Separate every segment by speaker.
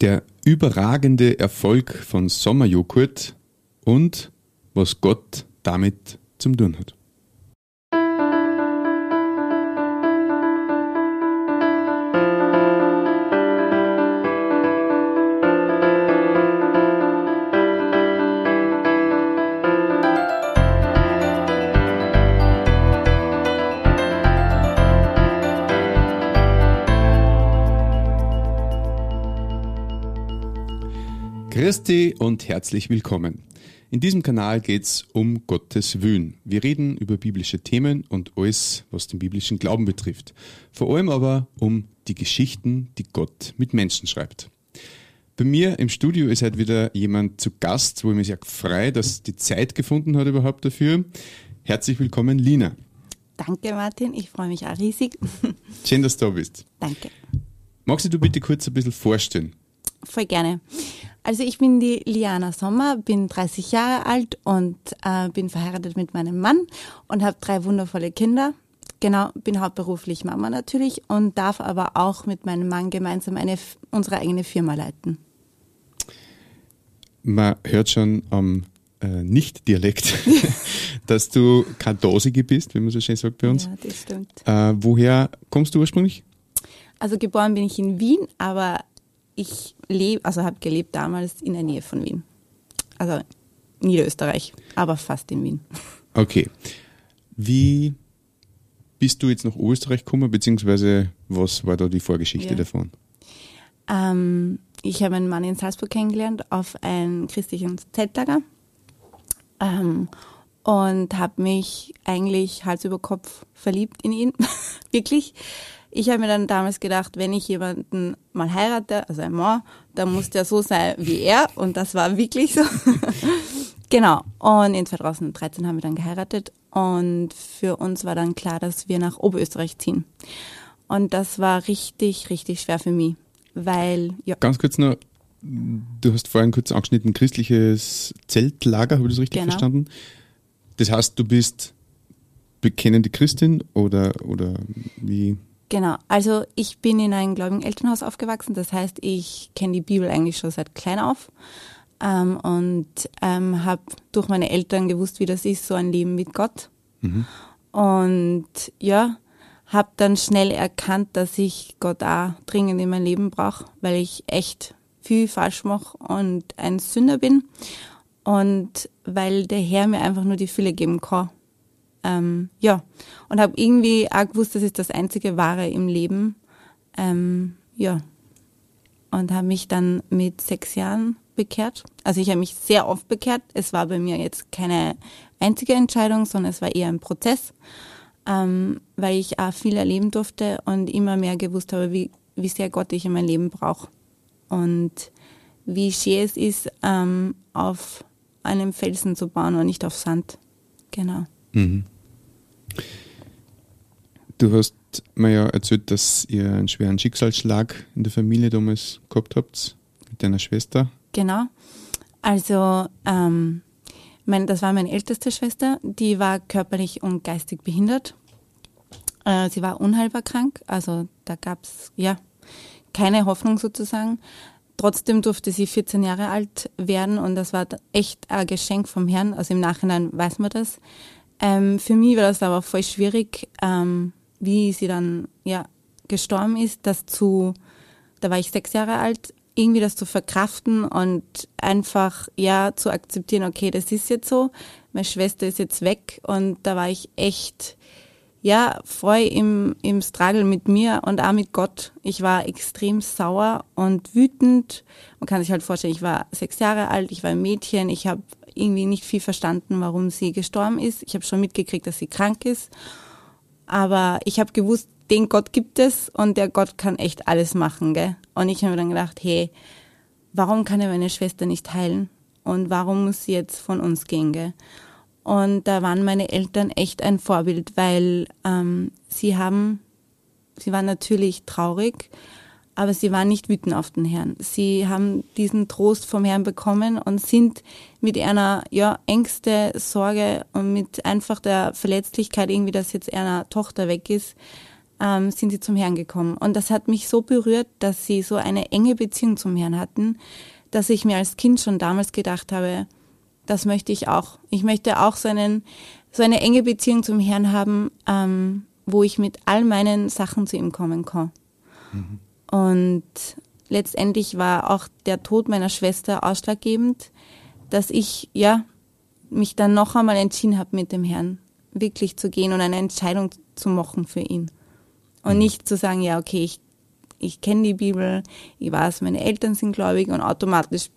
Speaker 1: der überragende Erfolg von Sommerjoghurt und was Gott damit zum tun hat. Christi und herzlich willkommen. In diesem Kanal geht es um Gottes Willen. Wir reden über biblische Themen und alles, was den biblischen Glauben betrifft. Vor allem aber um die Geschichten, die Gott mit Menschen schreibt. Bei mir im Studio ist heute wieder jemand zu Gast, wo ich mich sehr freue, dass die Zeit gefunden hat überhaupt dafür. Herzlich willkommen, Lina.
Speaker 2: Danke, Martin. Ich freue mich auch riesig.
Speaker 1: Schön, dass du da bist.
Speaker 2: Danke.
Speaker 1: Magst du bitte kurz ein bisschen vorstellen?
Speaker 2: Voll gerne. Also ich bin die Liana Sommer, bin 30 Jahre alt und äh, bin verheiratet mit meinem Mann und habe drei wundervolle Kinder. Genau, bin hauptberuflich Mama natürlich und darf aber auch mit meinem Mann gemeinsam eine, unsere eigene Firma leiten.
Speaker 1: Man hört schon am äh, Nicht-Dialekt, dass du kein Dosige bist, wie man so schön sagt bei uns.
Speaker 2: Ja, das stimmt.
Speaker 1: Äh, woher kommst du ursprünglich?
Speaker 2: Also geboren bin ich in Wien, aber ich lebe, also habe gelebt damals in der Nähe von Wien. Also Niederösterreich, aber fast in Wien.
Speaker 1: Okay. Wie bist du jetzt nach Österreich gekommen, beziehungsweise was war da die Vorgeschichte ja. davon?
Speaker 2: Ähm, ich habe einen Mann in Salzburg kennengelernt auf ein christlichen Zeltlager ähm, und habe mich eigentlich Hals über Kopf verliebt in ihn, wirklich. Ich habe mir dann damals gedacht, wenn ich jemanden mal heirate, also ein Mann, dann muss der so sein wie er und das war wirklich so. genau. Und in 2013 haben wir dann geheiratet und für uns war dann klar, dass wir nach Oberösterreich ziehen. Und das war richtig, richtig schwer für mich, weil
Speaker 1: ja. Ganz kurz noch, du hast vorhin kurz angeschnitten, christliches Zeltlager, habe ich das richtig genau. verstanden? Das heißt, du bist bekennende Christin oder, oder wie?
Speaker 2: Genau, also ich bin in einem gläubigen Elternhaus aufgewachsen, das heißt, ich kenne die Bibel eigentlich schon seit klein auf. Ähm, und ähm, habe durch meine Eltern gewusst, wie das ist, so ein Leben mit Gott. Mhm. Und ja, habe dann schnell erkannt, dass ich Gott auch dringend in mein Leben brauche, weil ich echt viel falsch mache und ein Sünder bin. Und weil der Herr mir einfach nur die Fülle geben kann ähm, ja, und habe irgendwie auch gewusst, das ist das einzige Wahre im Leben. Ähm, ja, und habe mich dann mit sechs Jahren bekehrt. Also ich habe mich sehr oft bekehrt. Es war bei mir jetzt keine einzige Entscheidung, sondern es war eher ein Prozess, ähm, weil ich auch viel erleben durfte und immer mehr gewusst habe, wie, wie sehr Gott ich in mein Leben brauche. Und wie schön es ist, ähm, auf einem Felsen zu bauen und nicht auf Sand. Genau. Mhm.
Speaker 1: Du hast mir ja erzählt, dass ihr einen schweren Schicksalsschlag in der Familie damals gehabt habt mit deiner Schwester.
Speaker 2: Genau. Also, ähm, mein, das war meine älteste Schwester, die war körperlich und geistig behindert. Äh, sie war unheilbar krank, also da gab es ja keine Hoffnung sozusagen. Trotzdem durfte sie 14 Jahre alt werden und das war echt ein Geschenk vom Herrn. Also im Nachhinein weiß man das. Ähm, für mich war das aber voll schwierig, ähm, wie sie dann ja gestorben ist, das zu, da war ich sechs Jahre alt, irgendwie das zu verkraften und einfach ja zu akzeptieren, okay, das ist jetzt so, meine Schwester ist jetzt weg und da war ich echt ja voll im im Struggle mit mir und auch mit Gott. Ich war extrem sauer und wütend. Man kann sich halt vorstellen, ich war sechs Jahre alt, ich war ein Mädchen, ich habe irgendwie nicht viel verstanden, warum sie gestorben ist. Ich habe schon mitgekriegt, dass sie krank ist. Aber ich habe gewusst, den Gott gibt es und der Gott kann echt alles machen. Gell? Und ich habe mir dann gedacht, hey, warum kann er meine Schwester nicht heilen? Und warum muss sie jetzt von uns gehen? Gell? Und da waren meine Eltern echt ein Vorbild, weil ähm, sie haben, sie waren natürlich traurig, aber sie waren nicht wütend auf den Herrn. Sie haben diesen Trost vom Herrn bekommen und sind mit einer ja, Ängste, Sorge und mit einfach der Verletzlichkeit irgendwie, dass jetzt einer Tochter weg ist, ähm, sind sie zum Herrn gekommen. Und das hat mich so berührt, dass sie so eine enge Beziehung zum Herrn hatten, dass ich mir als Kind schon damals gedacht habe, das möchte ich auch. Ich möchte auch so, einen, so eine enge Beziehung zum Herrn haben, ähm, wo ich mit all meinen Sachen zu ihm kommen kann. Mhm. Und letztendlich war auch der Tod meiner Schwester ausschlaggebend, dass ich ja mich dann noch einmal entschieden habe, mit dem Herrn wirklich zu gehen und eine Entscheidung zu machen für ihn. Und mhm. nicht zu sagen, ja, okay, ich, ich kenne die Bibel, ich weiß, meine Eltern sind gläubig und automatisch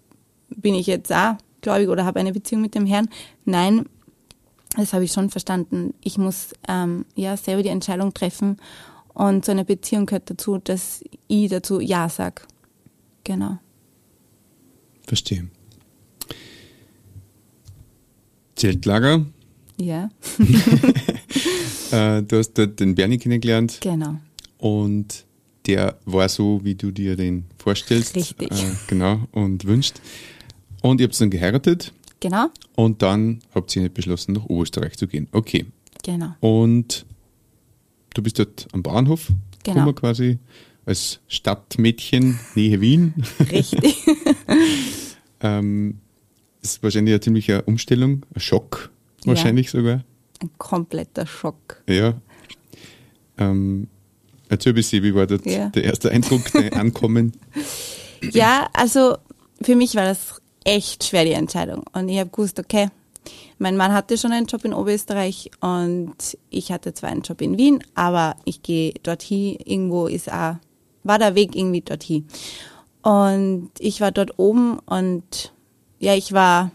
Speaker 2: bin ich jetzt auch gläubig oder habe eine Beziehung mit dem Herrn. Nein, das habe ich schon verstanden. Ich muss ähm, ja selber die Entscheidung treffen und so eine Beziehung gehört dazu, dass ich dazu Ja sage. Genau.
Speaker 1: Verstehe. Zeltlager.
Speaker 2: Ja.
Speaker 1: äh, du hast dort den Bernie kennengelernt.
Speaker 2: Genau.
Speaker 1: Und der war so, wie du dir den vorstellst.
Speaker 2: Richtig. Äh,
Speaker 1: genau, und wünscht. Und ihr habt dann geheiratet.
Speaker 2: Genau.
Speaker 1: Und dann habt ihr beschlossen, nach Oberösterreich zu gehen. Okay.
Speaker 2: Genau.
Speaker 1: Und du bist dort am Bahnhof.
Speaker 2: Genau.
Speaker 1: quasi als Stadtmädchen Nähe Wien.
Speaker 2: Richtig.
Speaker 1: ähm, das ist wahrscheinlich eine ziemliche Umstellung, ein Schock wahrscheinlich ja. sogar.
Speaker 2: Ein kompletter Schock.
Speaker 1: Ja. Ähm, erzähl ein bisschen, wie war das ja. der erste Eindruck, der Ankommen?
Speaker 2: Ja, also für mich war das echt schwer, die Entscheidung. Und ich habe gewusst, okay, mein Mann hatte schon einen Job in Oberösterreich und ich hatte zwar einen Job in Wien, aber ich gehe dorthin, irgendwo ist auch, war der Weg irgendwie dorthin. Und ich war dort oben und ja, ich war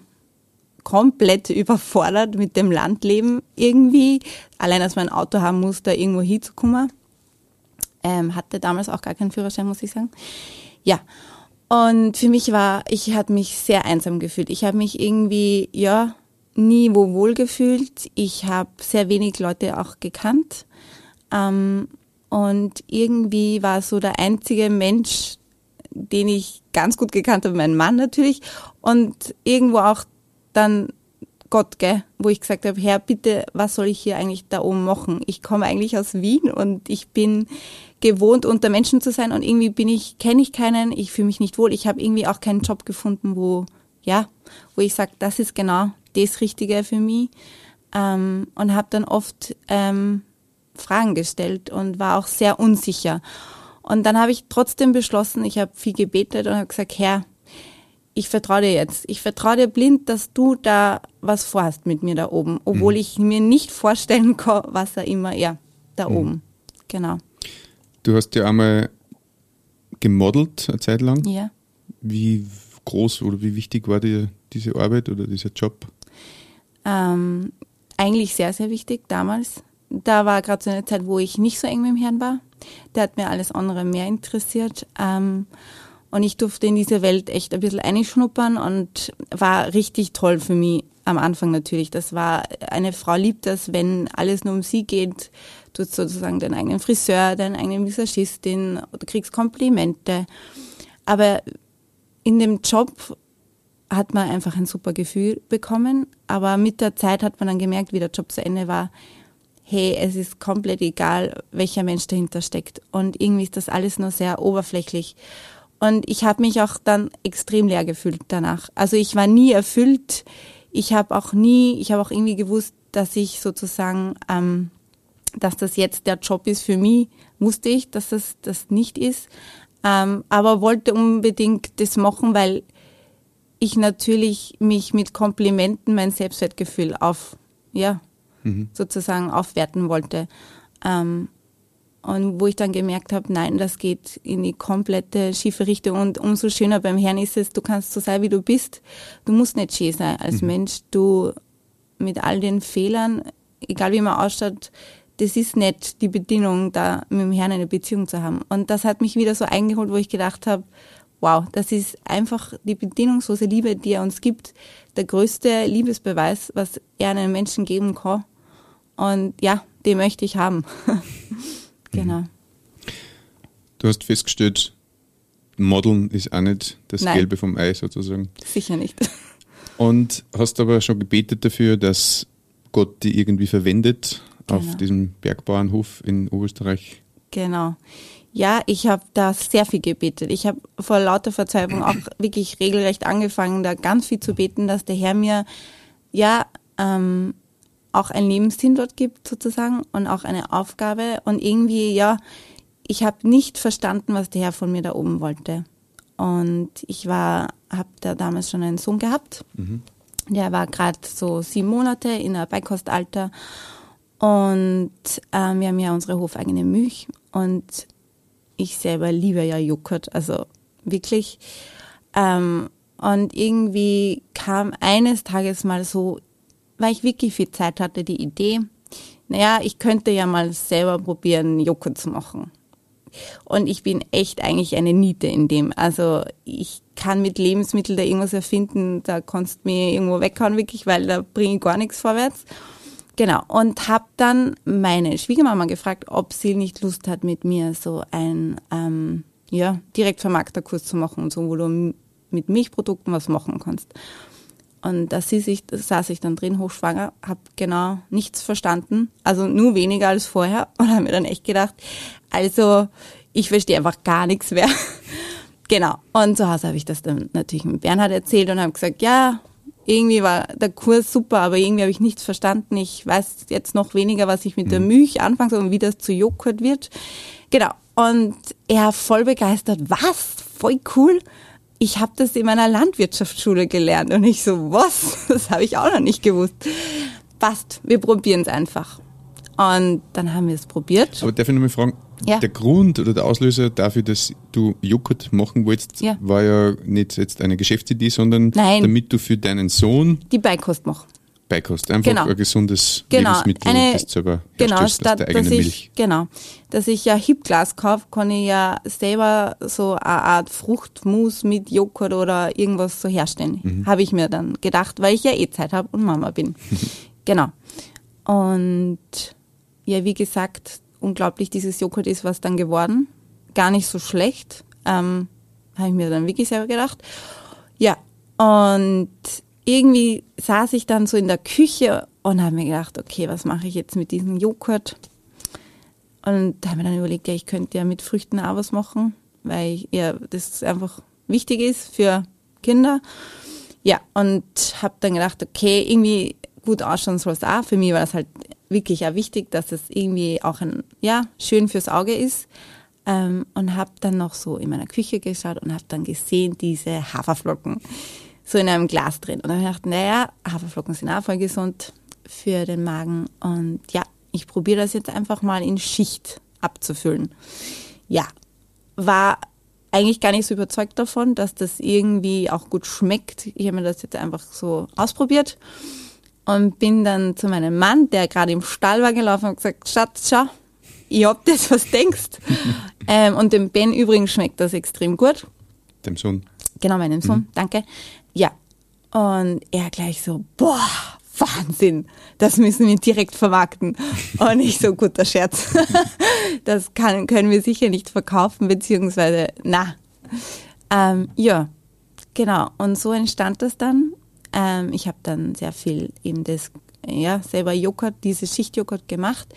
Speaker 2: komplett überfordert mit dem Landleben irgendwie. Allein, dass man ein Auto haben muss, da irgendwo hinzukommen. Ähm, hatte damals auch gar keinen Führerschein, muss ich sagen. Ja. Und für mich war, ich hatte mich sehr einsam gefühlt. Ich habe mich irgendwie, ja, nie wo wohl gefühlt. Ich habe sehr wenig Leute auch gekannt. Ähm, und irgendwie war so der einzige Mensch, den ich ganz gut gekannt habe, mein Mann natürlich. Und irgendwo auch dann Gott, gell, wo ich gesagt habe, Herr, bitte, was soll ich hier eigentlich da oben machen? Ich komme eigentlich aus Wien und ich bin gewohnt, unter Menschen zu sein und irgendwie bin ich, kenne ich keinen, ich fühle mich nicht wohl. Ich habe irgendwie auch keinen Job gefunden, wo, ja, wo ich sage, das ist genau das Richtige für mich. Ähm, und habe dann oft ähm, Fragen gestellt und war auch sehr unsicher. Und dann habe ich trotzdem beschlossen, ich habe viel gebetet und habe gesagt, Herr, ich vertraue dir jetzt. Ich vertraue dir blind, dass du da was vorhast mit mir da oben, obwohl mhm. ich mir nicht vorstellen kann, was er immer, ja, da mhm. oben. Genau.
Speaker 1: Du hast ja einmal gemodelt eine Zeit lang.
Speaker 2: Ja.
Speaker 1: Wie groß oder wie wichtig war dir diese Arbeit oder dieser Job?
Speaker 2: Ähm, eigentlich sehr, sehr wichtig damals. Da war gerade so eine Zeit, wo ich nicht so eng mit dem Herrn war. Der hat mir alles andere mehr interessiert. Ähm, und ich durfte in diese Welt echt ein bisschen einschnuppern und war richtig toll für mich am Anfang natürlich. Das war, eine Frau liebt das, wenn alles nur um sie geht. Du hast sozusagen deinen eigenen Friseur, deinen eigenen Visagistin, du kriegst Komplimente. Aber in dem Job hat man einfach ein super Gefühl bekommen. Aber mit der Zeit hat man dann gemerkt, wie der Job zu Ende war, hey, es ist komplett egal, welcher Mensch dahinter steckt. Und irgendwie ist das alles nur sehr oberflächlich. Und ich habe mich auch dann extrem leer gefühlt danach. Also ich war nie erfüllt. Ich habe auch nie, ich habe auch irgendwie gewusst, dass ich sozusagen, ähm, dass das jetzt der Job ist für mich, wusste ich, dass das das nicht ist. Ähm, aber wollte unbedingt das machen, weil ich natürlich mich mit Komplimenten mein Selbstwertgefühl auf, ja, mhm. sozusagen aufwerten wollte. Ähm, und wo ich dann gemerkt habe, nein, das geht in die komplette schiefe Richtung. Und umso schöner beim Herrn ist es, du kannst so sein, wie du bist. Du musst nicht schön sein als mhm. Mensch. Du mit all den Fehlern, egal wie man ausschaut, das ist nicht die Bedingung, da mit dem Herrn eine Beziehung zu haben. Und das hat mich wieder so eingeholt, wo ich gedacht habe, wow, das ist einfach die bedingungslose Liebe, die er uns gibt. Der größte Liebesbeweis, was er einem Menschen geben kann. Und ja, den möchte ich haben. Genau. Mhm.
Speaker 1: Du hast festgestellt, Modeln ist auch nicht das Nein. Gelbe vom Ei sozusagen.
Speaker 2: Sicher nicht.
Speaker 1: Und hast aber schon gebetet dafür, dass Gott die irgendwie verwendet genau. auf diesem Bergbauernhof in Oberösterreich.
Speaker 2: Genau. Ja, ich habe da sehr viel gebetet. Ich habe vor lauter Verzweiflung auch wirklich regelrecht angefangen, da ganz viel zu beten, dass der Herr mir ja ähm, auch einen Lebenssinn dort gibt sozusagen und auch eine Aufgabe und irgendwie ja, ich habe nicht verstanden, was der Herr von mir da oben wollte. Und ich war, habe da damals schon einen Sohn gehabt. Mhm. Der war gerade so sieben Monate in der Beikostalter und ähm, wir haben ja unsere hofeigene Milch und ich selber liebe ja Joghurt, also wirklich. Ähm, und irgendwie kam eines Tages mal so, weil ich wirklich viel Zeit hatte, die Idee, naja, ich könnte ja mal selber probieren, Joghurt zu machen. Und ich bin echt eigentlich eine Niete in dem. Also ich kann mit Lebensmitteln da irgendwas erfinden, da kannst du mir irgendwo weghauen, wirklich, weil da bringe ich gar nichts vorwärts. Genau. Und habe dann meine Schwiegermama gefragt, ob sie nicht Lust hat, mit mir so ein ähm, ja, Direktvermarkterkurs zu machen und so, wo du mit Milchprodukten was machen kannst. Und da saß ich dann drin, hochschwanger, habe genau nichts verstanden, also nur weniger als vorher und habe mir dann echt gedacht, also ich verstehe einfach gar nichts mehr. genau. Und zu Hause habe ich das dann natürlich mit Bernhard erzählt und habe gesagt, ja, irgendwie war der Kurs super, aber irgendwie habe ich nichts verstanden. Ich weiß jetzt noch weniger, was ich mit der mhm. Milch anfangen soll und wie das zu Joghurt wird. Genau. Und er voll begeistert. Was? Voll cool. Ich habe das in meiner Landwirtschaftsschule gelernt. Und ich so, was? Das habe ich auch noch nicht gewusst. Passt, wir probieren es einfach. Und dann haben wir es probiert.
Speaker 1: Aber darf ich noch mal fragen, ja. der Grund oder der Auslöser dafür, dass du Joghurt machen wolltest, ja. war ja nicht jetzt eine Geschäftsidee, sondern Nein. damit du für deinen Sohn
Speaker 2: die Beikost machst.
Speaker 1: Beikost, einfach genau. ein gesundes genau. Lebensmittel,
Speaker 2: eine, das selber genau, statt, der eigenen dass ich, Milch. Genau, dass ich ja Hipglas kaufe, kann ich ja selber so eine Art Fruchtmus mit Joghurt oder irgendwas so herstellen. Mhm. Habe ich mir dann gedacht, weil ich ja eh Zeit habe und Mama bin. genau. Und ja, wie gesagt, unglaublich dieses Joghurt ist was dann geworden. Gar nicht so schlecht. Ähm, Habe ich mir dann wirklich selber gedacht. Ja, und irgendwie saß ich dann so in der Küche und habe mir gedacht, okay, was mache ich jetzt mit diesem Joghurt? Und da habe ich mir dann überlegt, ja, ich könnte ja mit Früchten auch was machen, weil ich, ja, das einfach wichtig ist für Kinder. Ja, und habe dann gedacht, okay, irgendwie gut ausschauen soll es auch. Für mich war das halt wirklich auch wichtig, dass es irgendwie auch ein, ja, schön fürs Auge ist. Ähm, und habe dann noch so in meiner Küche geschaut und habe dann gesehen, diese Haferflocken so in einem Glas drin. Und dann habe ich gedacht, naja, Haferflocken sind auch voll gesund für den Magen. Und ja, ich probiere das jetzt einfach mal in Schicht abzufüllen. Ja, war eigentlich gar nicht so überzeugt davon, dass das irgendwie auch gut schmeckt. Ich habe mir das jetzt einfach so ausprobiert und bin dann zu meinem Mann, der gerade im Stall war, gelaufen und gesagt, Schatz, schau, ich hab das, was denkst. ähm, und dem Ben übrigens schmeckt das extrem gut.
Speaker 1: Dem Sohn.
Speaker 2: Genau, meinem Sohn, mhm. danke. Ja. Und er gleich so, boah, Wahnsinn, das müssen wir direkt vermarkten. Und nicht so guter Scherz. das kann, können wir sicher nicht verkaufen, beziehungsweise, na. Ähm, ja, genau. Und so entstand das dann. Ähm, ich habe dann sehr viel eben das, ja, selber Joghurt, diese Schichtjoghurt gemacht.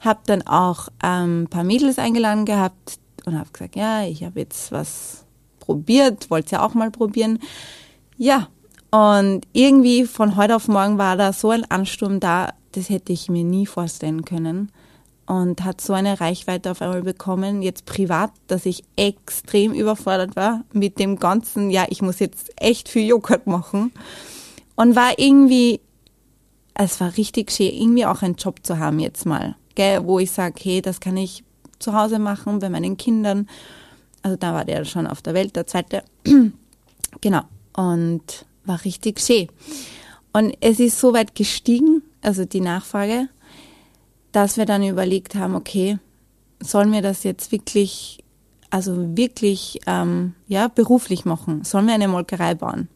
Speaker 2: Habe dann auch ähm, ein paar Mädels eingeladen gehabt und habe gesagt, ja, ich habe jetzt was probiert, wollte ja auch mal probieren. Ja, und irgendwie von heute auf morgen war da so ein Ansturm da, das hätte ich mir nie vorstellen können. Und hat so eine Reichweite auf einmal bekommen, jetzt privat, dass ich extrem überfordert war mit dem ganzen, ja, ich muss jetzt echt viel Joghurt machen. Und war irgendwie, es war richtig schön, irgendwie auch einen Job zu haben jetzt mal, gell, wo ich sage, hey, das kann ich zu Hause machen bei meinen Kindern. Also da war der schon auf der Welt, der zweite. genau. Und war richtig schön. Und es ist so weit gestiegen, also die Nachfrage, dass wir dann überlegt haben, okay, sollen wir das jetzt wirklich, also wirklich, ähm, ja, beruflich machen? Sollen wir eine Molkerei bauen?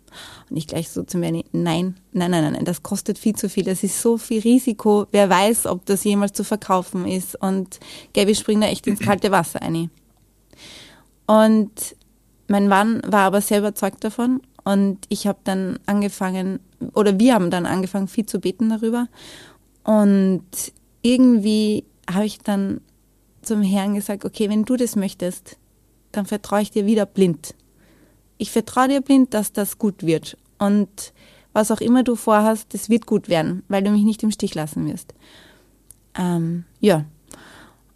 Speaker 2: Und ich gleich so zu mir, nein, nein, nein, nein, das kostet viel zu viel, das ist so viel Risiko, wer weiß, ob das jemals zu verkaufen ist. Und Gabi springt da echt ins kalte Wasser ein. Und mein Mann war aber sehr überzeugt davon und ich habe dann angefangen, oder wir haben dann angefangen, viel zu beten darüber. Und irgendwie habe ich dann zum Herrn gesagt, okay, wenn du das möchtest, dann vertraue ich dir wieder blind. Ich vertraue dir blind, dass das gut wird. Und was auch immer du vorhast, das wird gut werden, weil du mich nicht im Stich lassen wirst. Ähm, ja.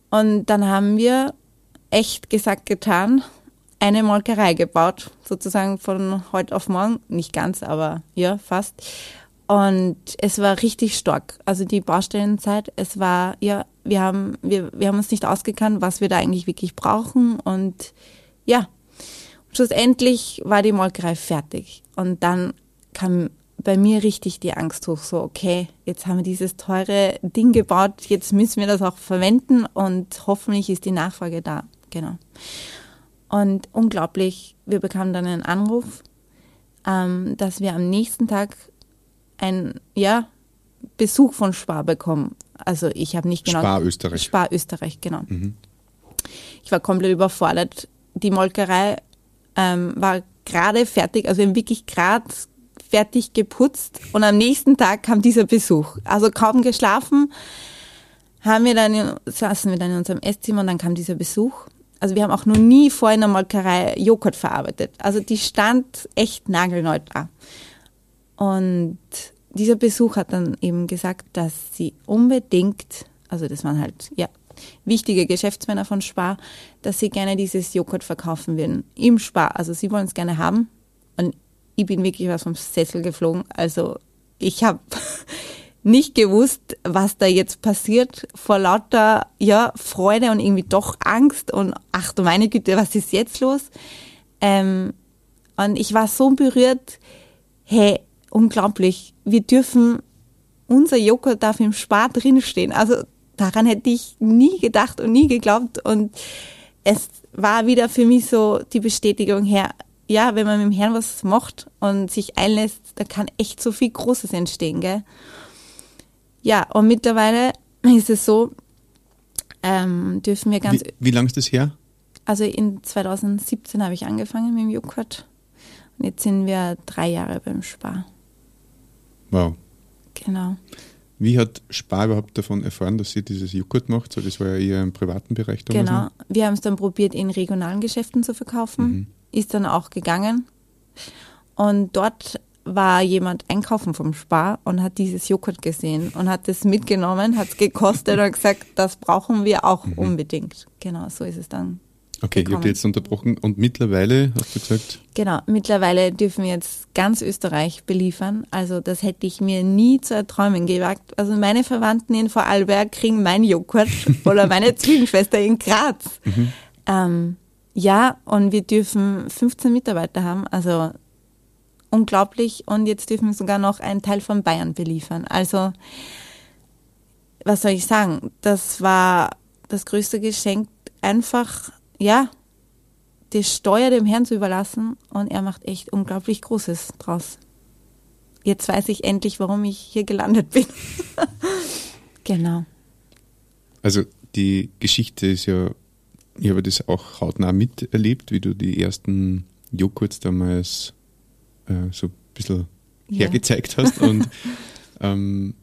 Speaker 2: Und dann haben wir echt gesagt getan, eine Molkerei gebaut, sozusagen von heute auf morgen, nicht ganz, aber ja, fast. Und es war richtig stark. Also die Baustellenzeit, es war, ja, wir haben, wir, wir haben uns nicht ausgekannt, was wir da eigentlich wirklich brauchen. Und ja, schlussendlich war die Molkerei fertig. Und dann kam bei mir richtig die Angst hoch, so, okay, jetzt haben wir dieses teure Ding gebaut, jetzt müssen wir das auch verwenden und hoffentlich ist die Nachfrage da. Genau. Und unglaublich, wir bekamen dann einen Anruf, ähm, dass wir am nächsten Tag einen ja, Besuch von Spar bekommen. Also ich habe nicht genau.
Speaker 1: Spar Österreich.
Speaker 2: Spar Österreich, genau. Mhm. Ich war komplett überfordert. Die Molkerei ähm, war gerade fertig, also wir haben wirklich gerade fertig geputzt und am nächsten Tag kam dieser Besuch. Also kaum geschlafen, haben wir dann saßen wir dann in unserem Esszimmer und dann kam dieser Besuch. Also wir haben auch noch nie vor in der Molkerei Joghurt verarbeitet. Also die stand echt nagelneu da. Und dieser Besuch hat dann eben gesagt, dass sie unbedingt, also das waren halt, ja, wichtige Geschäftsmänner von Spar, dass sie gerne dieses Joghurt verkaufen würden. Im Spar. Also sie wollen es gerne haben. Und ich bin wirklich was vom Sessel geflogen. Also ich habe nicht gewusst, was da jetzt passiert, vor lauter ja, Freude und irgendwie doch Angst und ach du meine Güte, was ist jetzt los? Ähm, und ich war so berührt, hey, unglaublich, wir dürfen, unser Joghurt darf im Spar drinstehen. Also daran hätte ich nie gedacht und nie geglaubt und es war wieder für mich so die Bestätigung her, ja, wenn man mit dem Herrn was macht und sich einlässt, da kann echt so viel Großes entstehen, gell? Ja, und mittlerweile ist es so, ähm, dürfen wir ganz.
Speaker 1: Wie, wie lange ist das her?
Speaker 2: Also in 2017 habe ich angefangen mit dem Joghurt und jetzt sind wir drei Jahre beim Spar.
Speaker 1: Wow.
Speaker 2: Genau.
Speaker 1: Wie hat Spar überhaupt davon erfahren, dass sie dieses Joghurt macht? So, das war ja eher im privaten Bereich
Speaker 2: damals. Genau. Wir haben es dann probiert, in regionalen Geschäften zu verkaufen. Mhm ist dann auch gegangen. Und dort war jemand einkaufen vom Spar und hat dieses Joghurt gesehen und hat es mitgenommen, hat es gekostet und gesagt, das brauchen wir auch mhm. unbedingt. Genau, so ist es dann.
Speaker 1: Okay, gekommen. ich habe jetzt unterbrochen. Und mittlerweile, hast du gesagt?
Speaker 2: Genau, mittlerweile dürfen wir jetzt ganz Österreich beliefern. Also das hätte ich mir nie zu erträumen gewagt. Also meine Verwandten in Vorarlberg kriegen mein Joghurt oder meine Zwillingsschwester in Graz. Mhm. Ähm, ja, und wir dürfen 15 Mitarbeiter haben, also unglaublich. Und jetzt dürfen wir sogar noch einen Teil von Bayern beliefern. Also, was soll ich sagen? Das war das größte Geschenk, einfach, ja, die Steuer dem Herrn zu überlassen. Und er macht echt unglaublich Großes draus. Jetzt weiß ich endlich, warum ich hier gelandet bin. genau.
Speaker 1: Also, die Geschichte ist ja ich habe das auch hautnah miterlebt, wie du die ersten Joghurts damals äh, so ein bisschen ja. hergezeigt hast. Und ähm,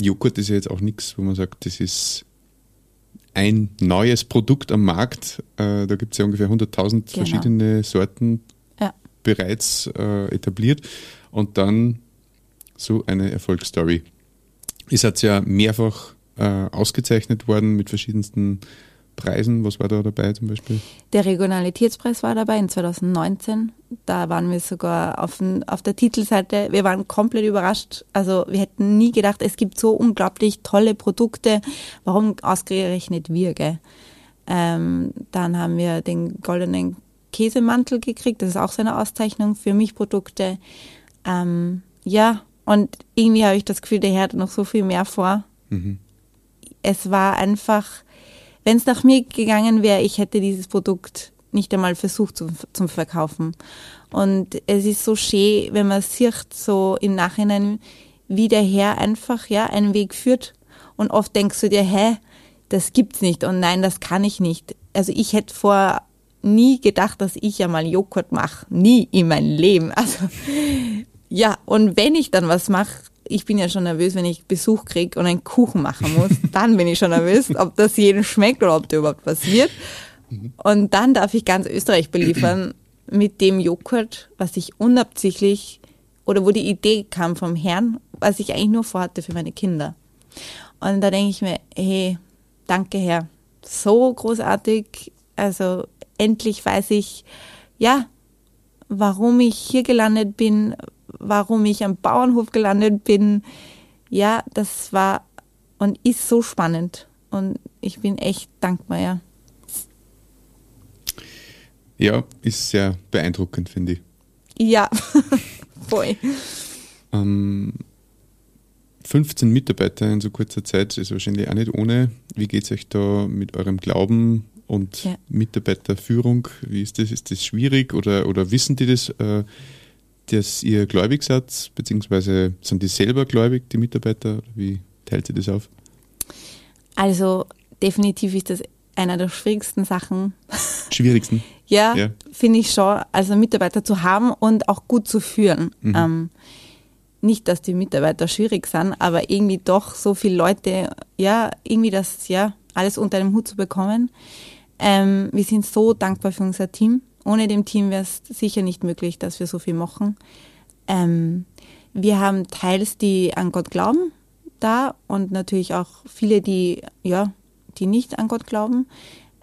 Speaker 1: Joghurt ist ja jetzt auch nichts, wo man sagt, das ist ein neues Produkt am Markt. Äh, da gibt es ja ungefähr 100.000 genau. verschiedene Sorten ja. bereits äh, etabliert. Und dann so eine Erfolgsstory. Ist hat ja mehrfach äh, ausgezeichnet worden mit verschiedensten Preisen? Was war da dabei zum Beispiel?
Speaker 2: Der Regionalitätspreis war dabei in 2019. Da waren wir sogar auf, auf der Titelseite. Wir waren komplett überrascht. Also wir hätten nie gedacht, es gibt so unglaublich tolle Produkte. Warum ausgerechnet wir, gell? Ähm, dann haben wir den goldenen Käsemantel gekriegt. Das ist auch so eine Auszeichnung für Milchprodukte. Ähm, ja, und irgendwie habe ich das Gefühl, der Herr hat noch so viel mehr vor. Mhm. Es war einfach wenn es nach mir gegangen wäre, ich hätte dieses Produkt nicht einmal versucht zu, zum Verkaufen. Und es ist so schön, wenn man sieht, so im Nachhinein, wie der Herr einfach ja einen Weg führt. Und oft denkst du dir, hä, das gibt's nicht und nein, das kann ich nicht. Also ich hätte vor nie gedacht, dass ich ja mal Joghurt mache. Nie in meinem Leben. Also ja, und wenn ich dann was mache, ich bin ja schon nervös, wenn ich Besuch kriege und einen Kuchen machen muss. Dann bin ich schon nervös, ob das jedem schmeckt oder ob da überhaupt was wird. Und dann darf ich ganz Österreich beliefern mit dem Joghurt, was ich unabsichtlich oder wo die Idee kam vom Herrn, was ich eigentlich nur vorhatte für meine Kinder. Und da denke ich mir, hey, danke Herr, so großartig. Also endlich weiß ich, ja, warum ich hier gelandet bin, warum ich am Bauernhof gelandet bin. Ja, das war und ist so spannend. Und ich bin echt dankbar, ja.
Speaker 1: Ja, ist sehr beeindruckend, finde ich.
Speaker 2: Ja, voll.
Speaker 1: Ähm, 15 Mitarbeiter in so kurzer Zeit ist wahrscheinlich auch nicht ohne. Wie geht es euch da mit eurem Glauben und ja. Mitarbeiterführung? Wie ist das? Ist das schwierig oder, oder wissen die das, äh, dass ihr gläubig seid? Beziehungsweise sind die selber gläubig, die Mitarbeiter? Wie teilt ihr das auf?
Speaker 2: Also definitiv ist das einer der schwierigsten Sachen.
Speaker 1: Schwierigsten?
Speaker 2: ja, ja. finde ich schon. Also Mitarbeiter zu haben und auch gut zu führen. Mhm. Ähm, nicht, dass die Mitarbeiter schwierig sind, aber irgendwie doch so viele Leute, ja, irgendwie das, ja, alles unter einem Hut zu bekommen. Ähm, wir sind so dankbar für unser Team. Ohne dem Team wäre es sicher nicht möglich, dass wir so viel machen. Ähm, wir haben teils, die an Gott glauben, da und natürlich auch viele, die, ja, die nicht an Gott glauben.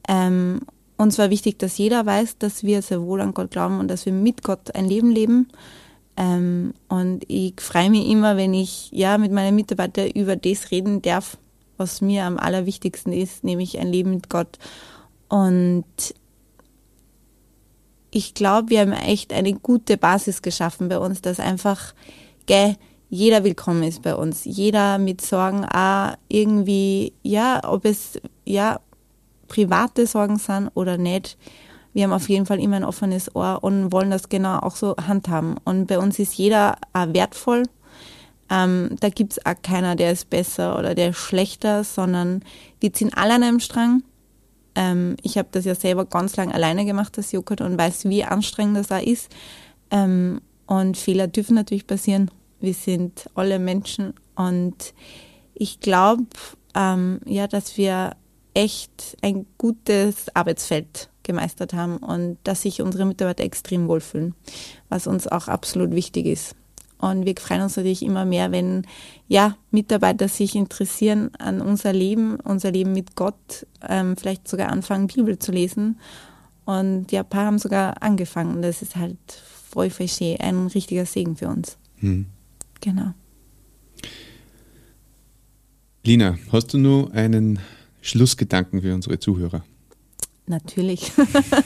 Speaker 2: Ähm, uns war wichtig, dass jeder weiß, dass wir sehr wohl an Gott glauben und dass wir mit Gott ein Leben leben. Ähm, und ich freue mich immer, wenn ich ja mit meinen Mitarbeitern über das reden darf, was mir am allerwichtigsten ist, nämlich ein Leben mit Gott. Und ich glaube, wir haben echt eine gute Basis geschaffen bei uns, dass einfach, gell, jeder willkommen ist bei uns. Jeder mit Sorgen, auch irgendwie, ja, ob es ja private Sorgen sind oder nicht. Wir haben auf jeden Fall immer ein offenes Ohr und wollen das genau auch so handhaben. Und bei uns ist jeder auch wertvoll. Ähm, da gibt es auch keiner, der ist besser oder der ist schlechter, sondern wir ziehen alle an einem Strang. Ähm, ich habe das ja selber ganz lang alleine gemacht, das Joghurt, und weiß, wie anstrengend das auch ist. Ähm, und Fehler dürfen natürlich passieren wir sind alle Menschen und ich glaube, ähm, ja, dass wir echt ein gutes Arbeitsfeld gemeistert haben und dass sich unsere Mitarbeiter extrem wohlfühlen, was uns auch absolut wichtig ist. Und wir freuen uns natürlich immer mehr, wenn ja, Mitarbeiter sich interessieren an unser Leben, unser Leben mit Gott, ähm, vielleicht sogar anfangen, Bibel zu lesen. Und ja, ein paar haben sogar angefangen. Das ist halt voll, voll schön, ein richtiger Segen für uns. Hm. Genau.
Speaker 1: Lina, hast du nur einen Schlussgedanken für unsere Zuhörer?
Speaker 2: Natürlich.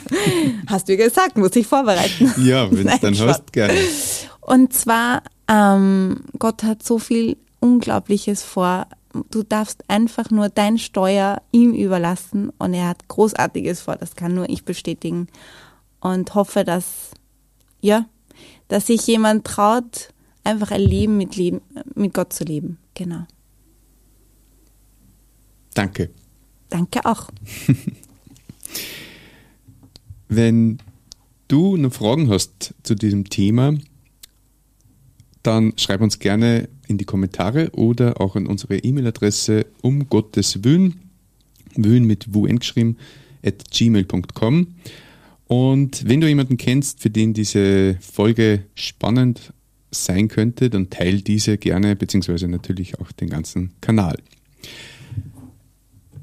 Speaker 2: hast du gesagt, muss ich vorbereiten.
Speaker 1: Ja, wenn es dann hast, gerne.
Speaker 2: Und zwar, ähm, Gott hat so viel Unglaubliches vor. Du darfst einfach nur dein Steuer ihm überlassen und er hat Großartiges vor. Das kann nur ich bestätigen. Und hoffe, dass, ja, dass sich jemand traut, einfach ein Leben mit, Leben mit Gott zu leben. Genau.
Speaker 1: Danke.
Speaker 2: Danke auch.
Speaker 1: Wenn du noch Fragen hast zu diesem Thema, dann schreib uns gerne in die Kommentare oder auch an unsere E-Mail-Adresse um Gottes Willen, Willen mit WN geschrieben, at gmail.com. Und wenn du jemanden kennst, für den diese Folge spannend sein könnte, dann teil diese gerne, beziehungsweise natürlich auch den ganzen Kanal.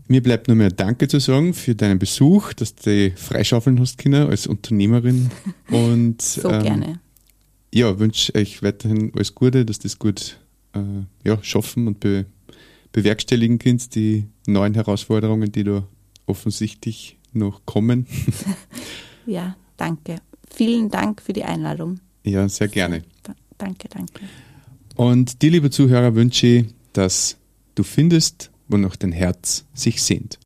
Speaker 1: Mir bleibt nur mehr Danke zu sagen für deinen Besuch, dass du freischaufeln hast, Kinder, als Unternehmerin. Und,
Speaker 2: so ähm, gerne.
Speaker 1: Ja, wünsche euch weiterhin alles Gute, dass das gut äh, ja, schaffen und be bewerkstelligen könnt, die neuen Herausforderungen, die da offensichtlich noch kommen.
Speaker 2: ja, danke. Vielen Dank für die Einladung.
Speaker 1: Ja, sehr gerne.
Speaker 2: Danke, danke.
Speaker 1: Und dir, liebe Zuhörer, wünsche ich, dass du findest, wonach dein Herz sich sehnt.